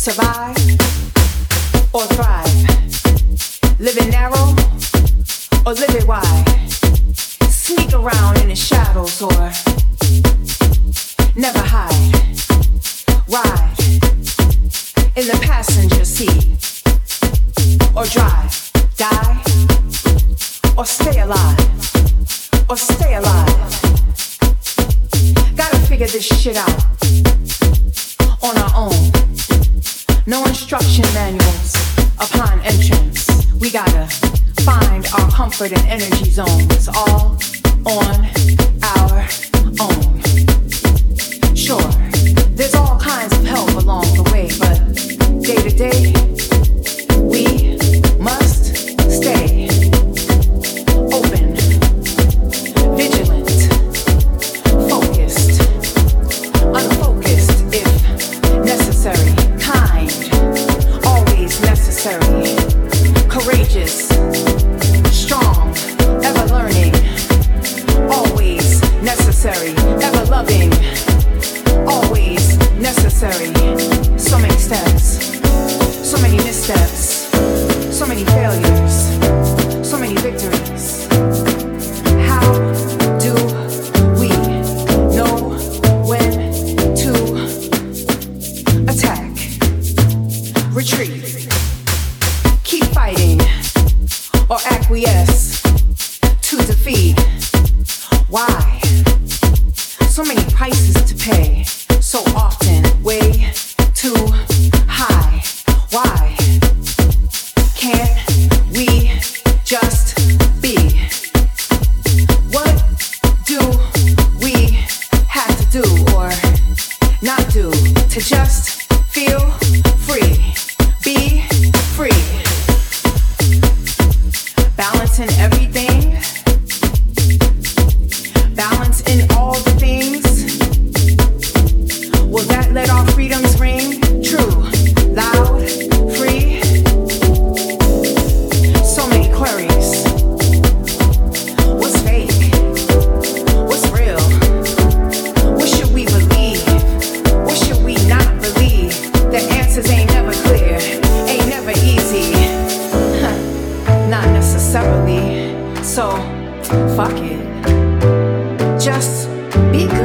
survive. just because.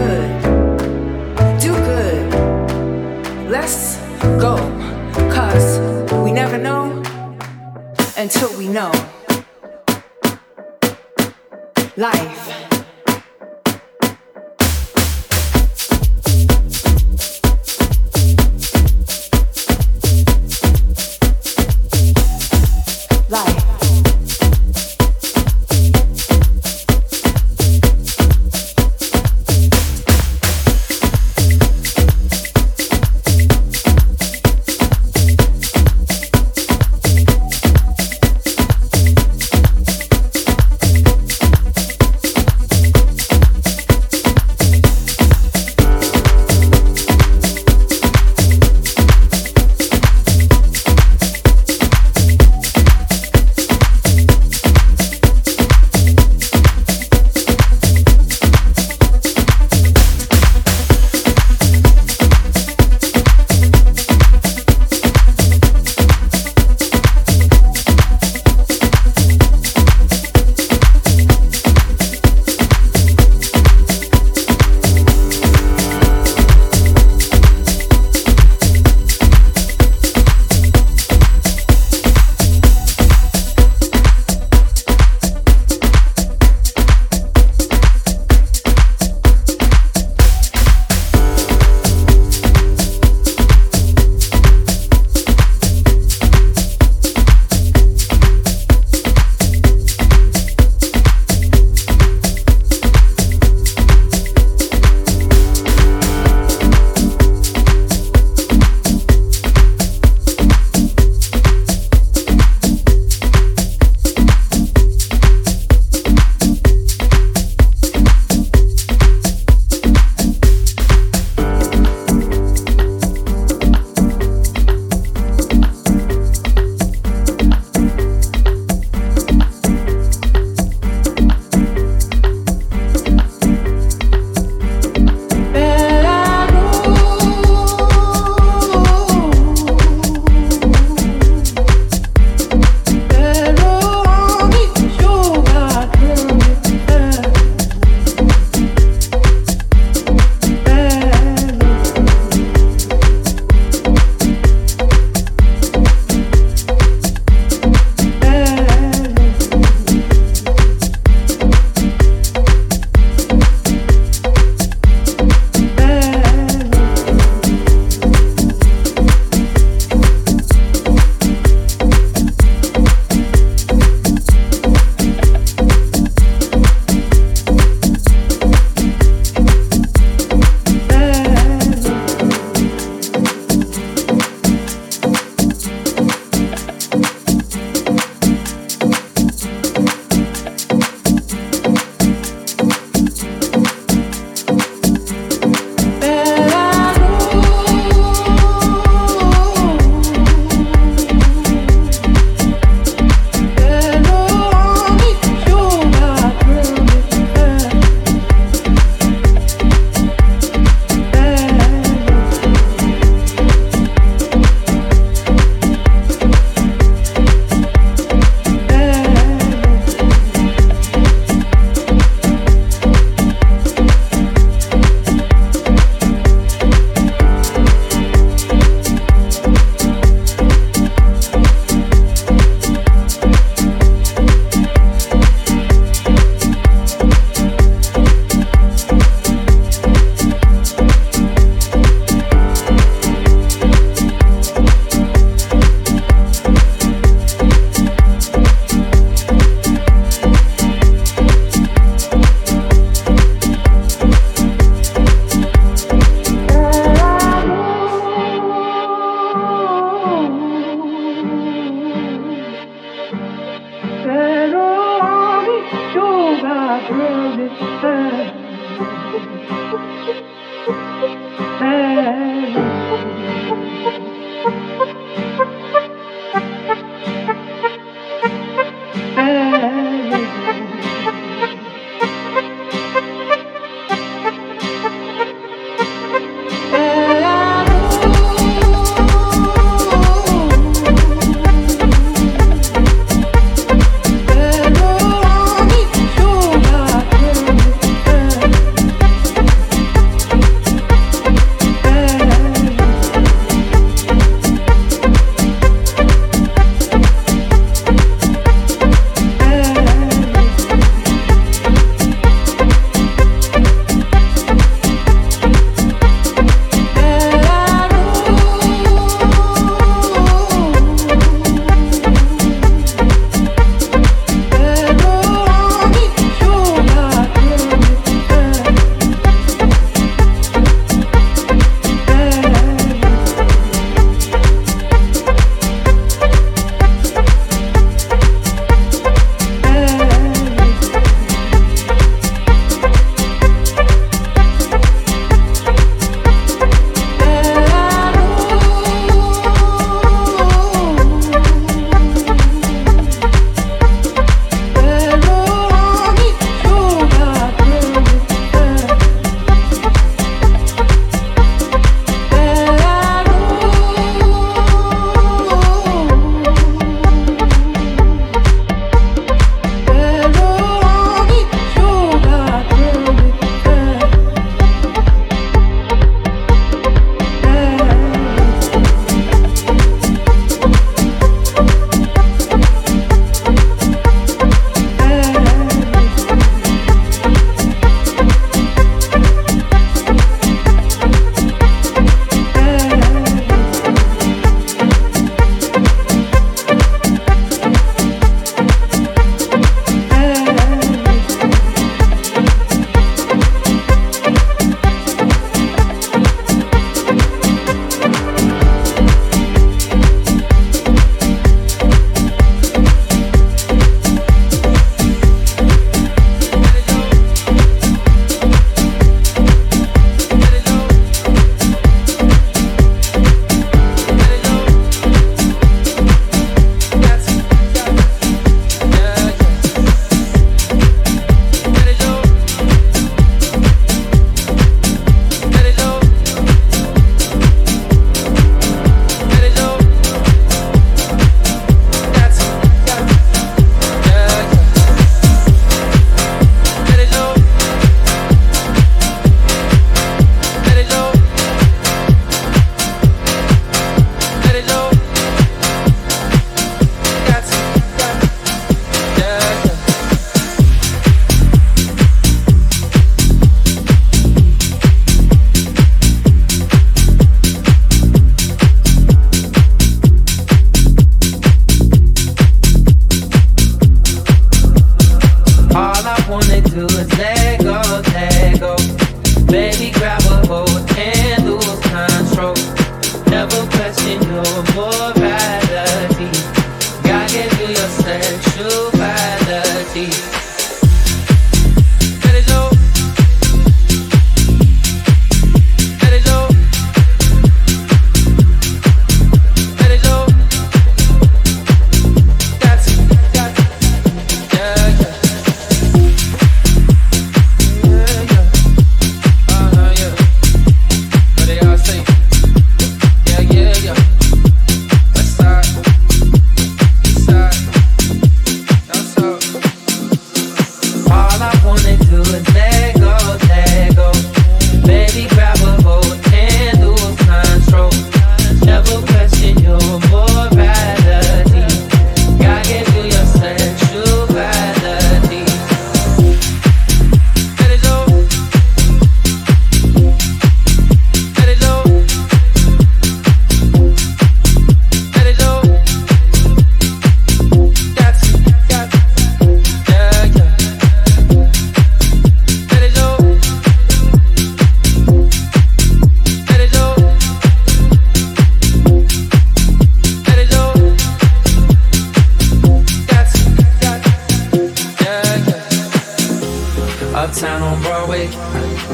Broadway.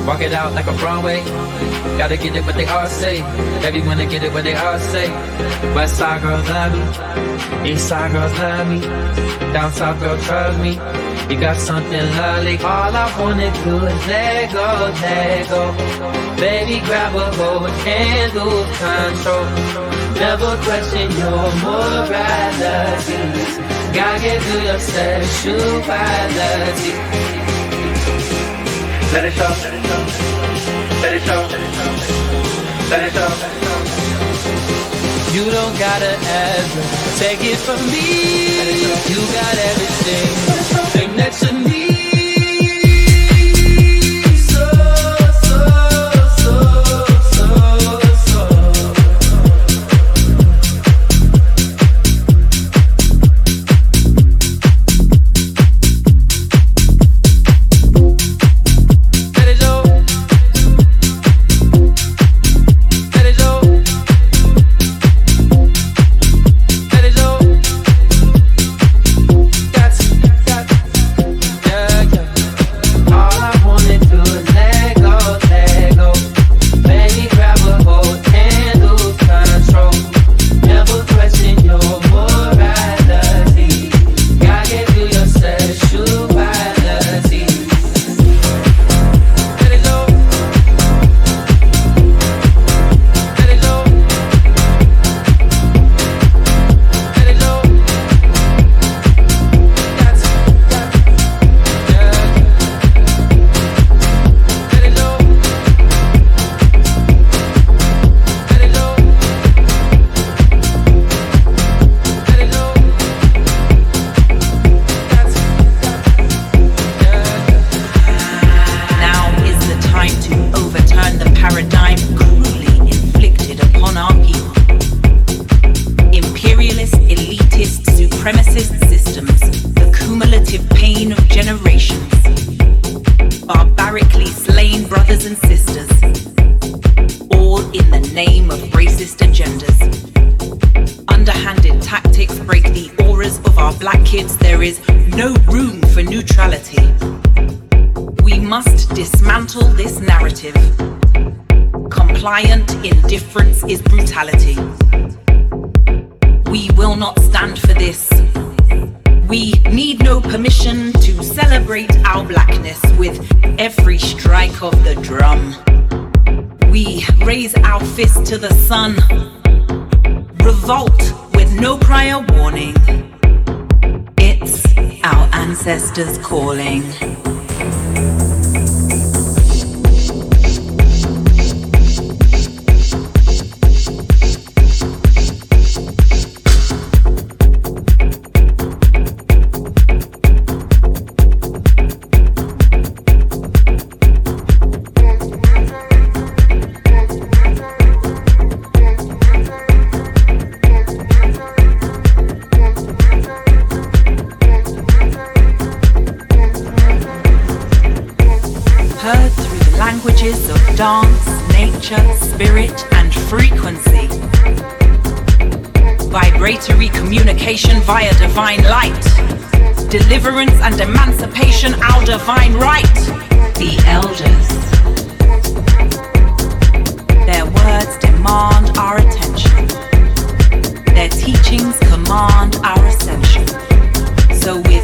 Walk it out like a Broadway. Gotta get it what they all say. Everyone to get it what they all say. West side girls love me. East side girls love me. Down south girl trust me. You got something lovely. All I wanna do is let go, let go. Baby, grab a hold and lose control. Never question your morality. Gotta get through your sexuality. Let it show. Let it show. Let it show. You don't gotta ever take it from me. You got everything, thing that you need. Celebrate our blackness with every strike of the drum. We raise our fist to the sun. Revolt with no prior warning. It's our ancestors calling. Communication via divine light. Deliverance and emancipation, our divine right. The elders. Their words demand our attention. Their teachings command our ascension. So, with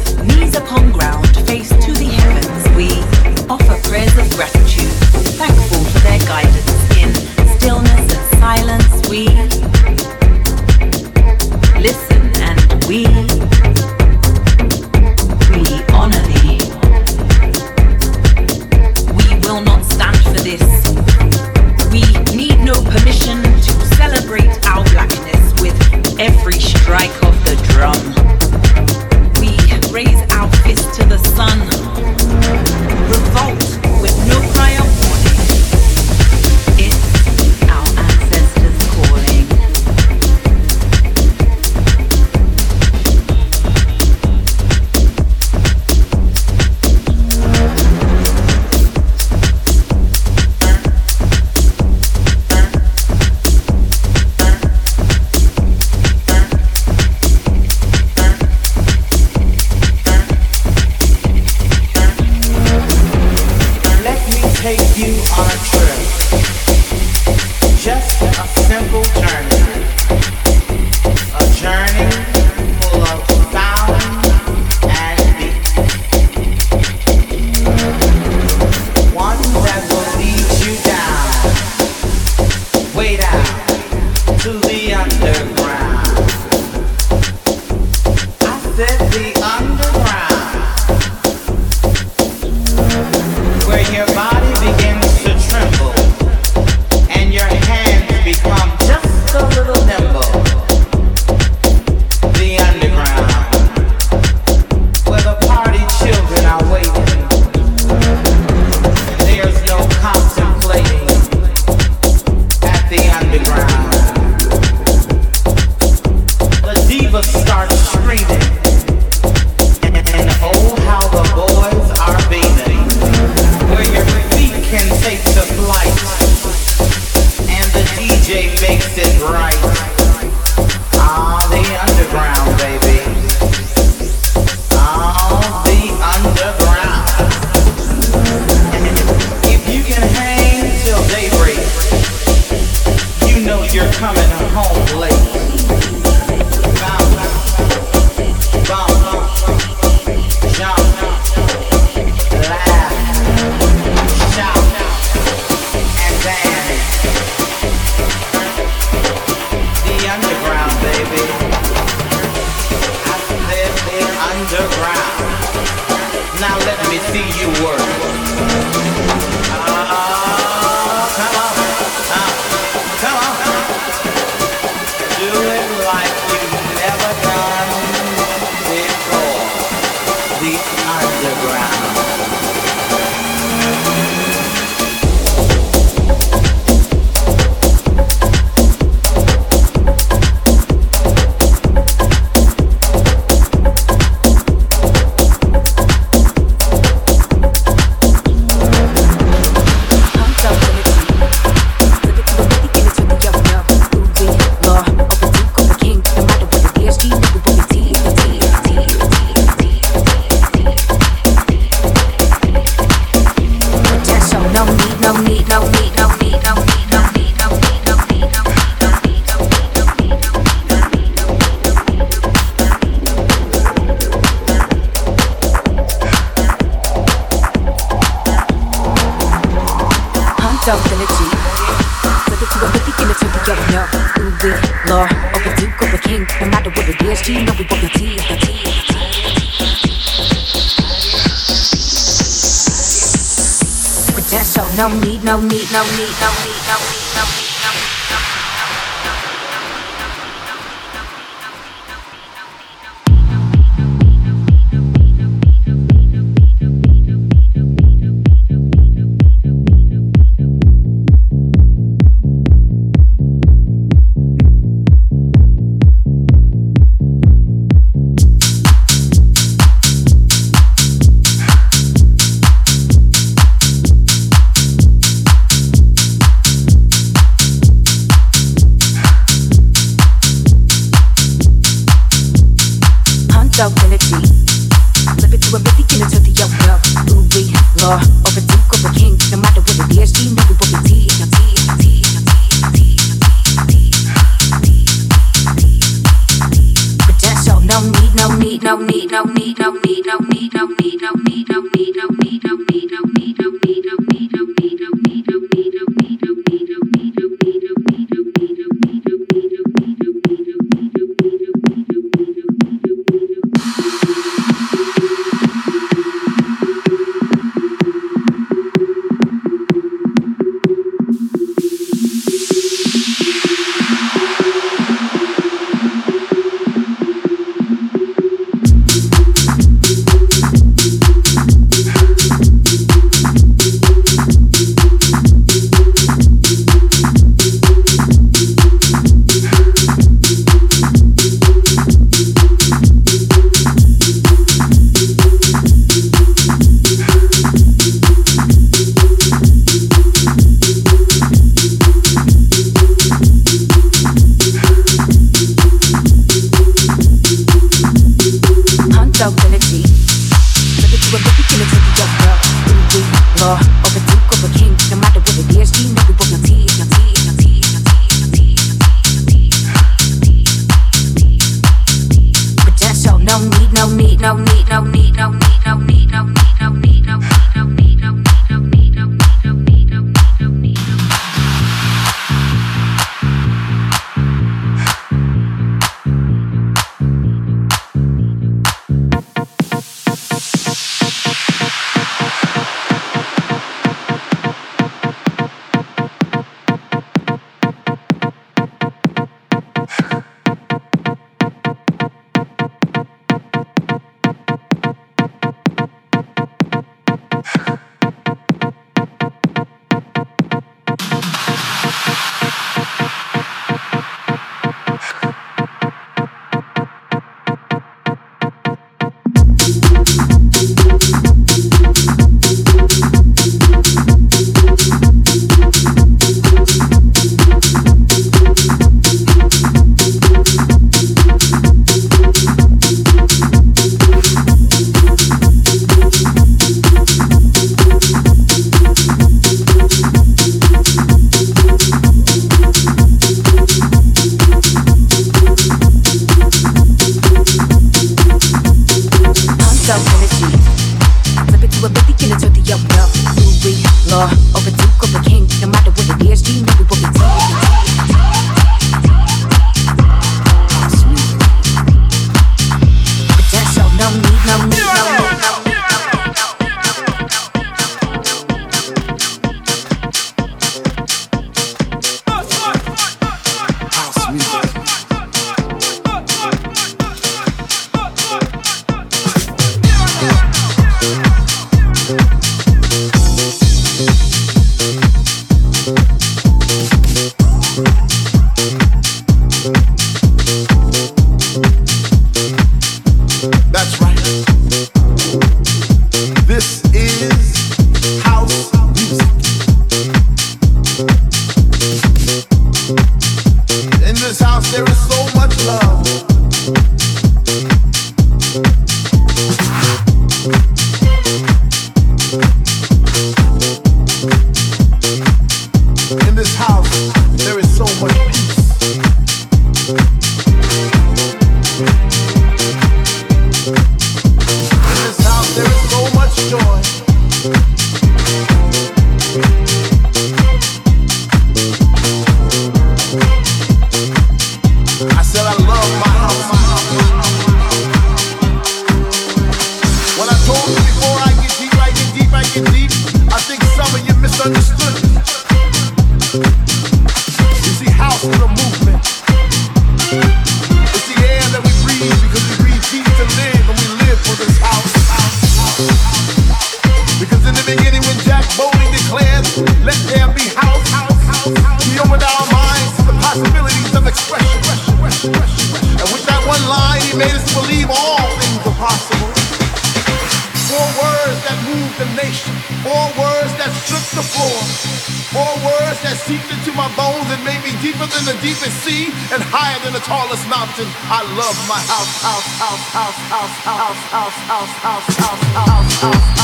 I love my house, house, house, house, house, house, house, house, house, house, house, house.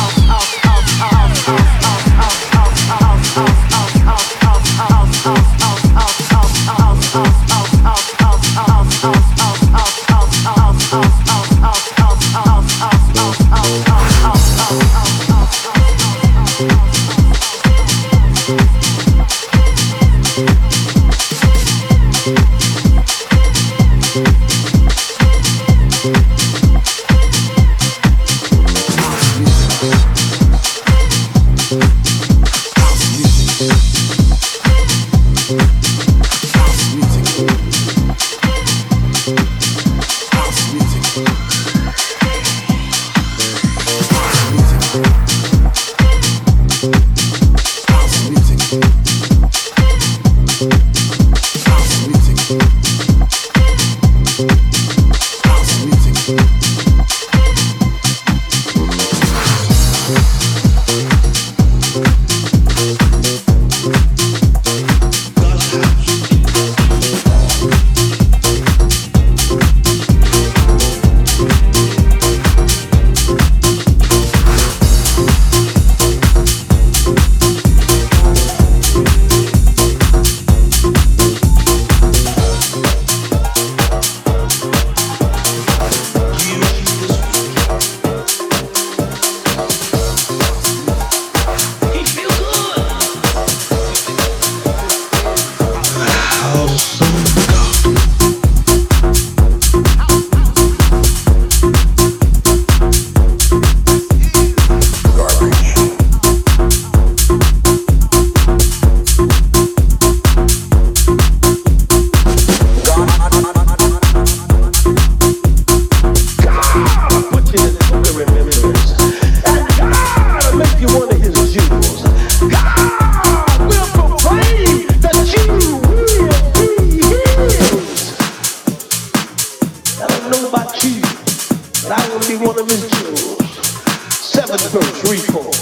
I will be one of his jewels. Seventh Seven first recall.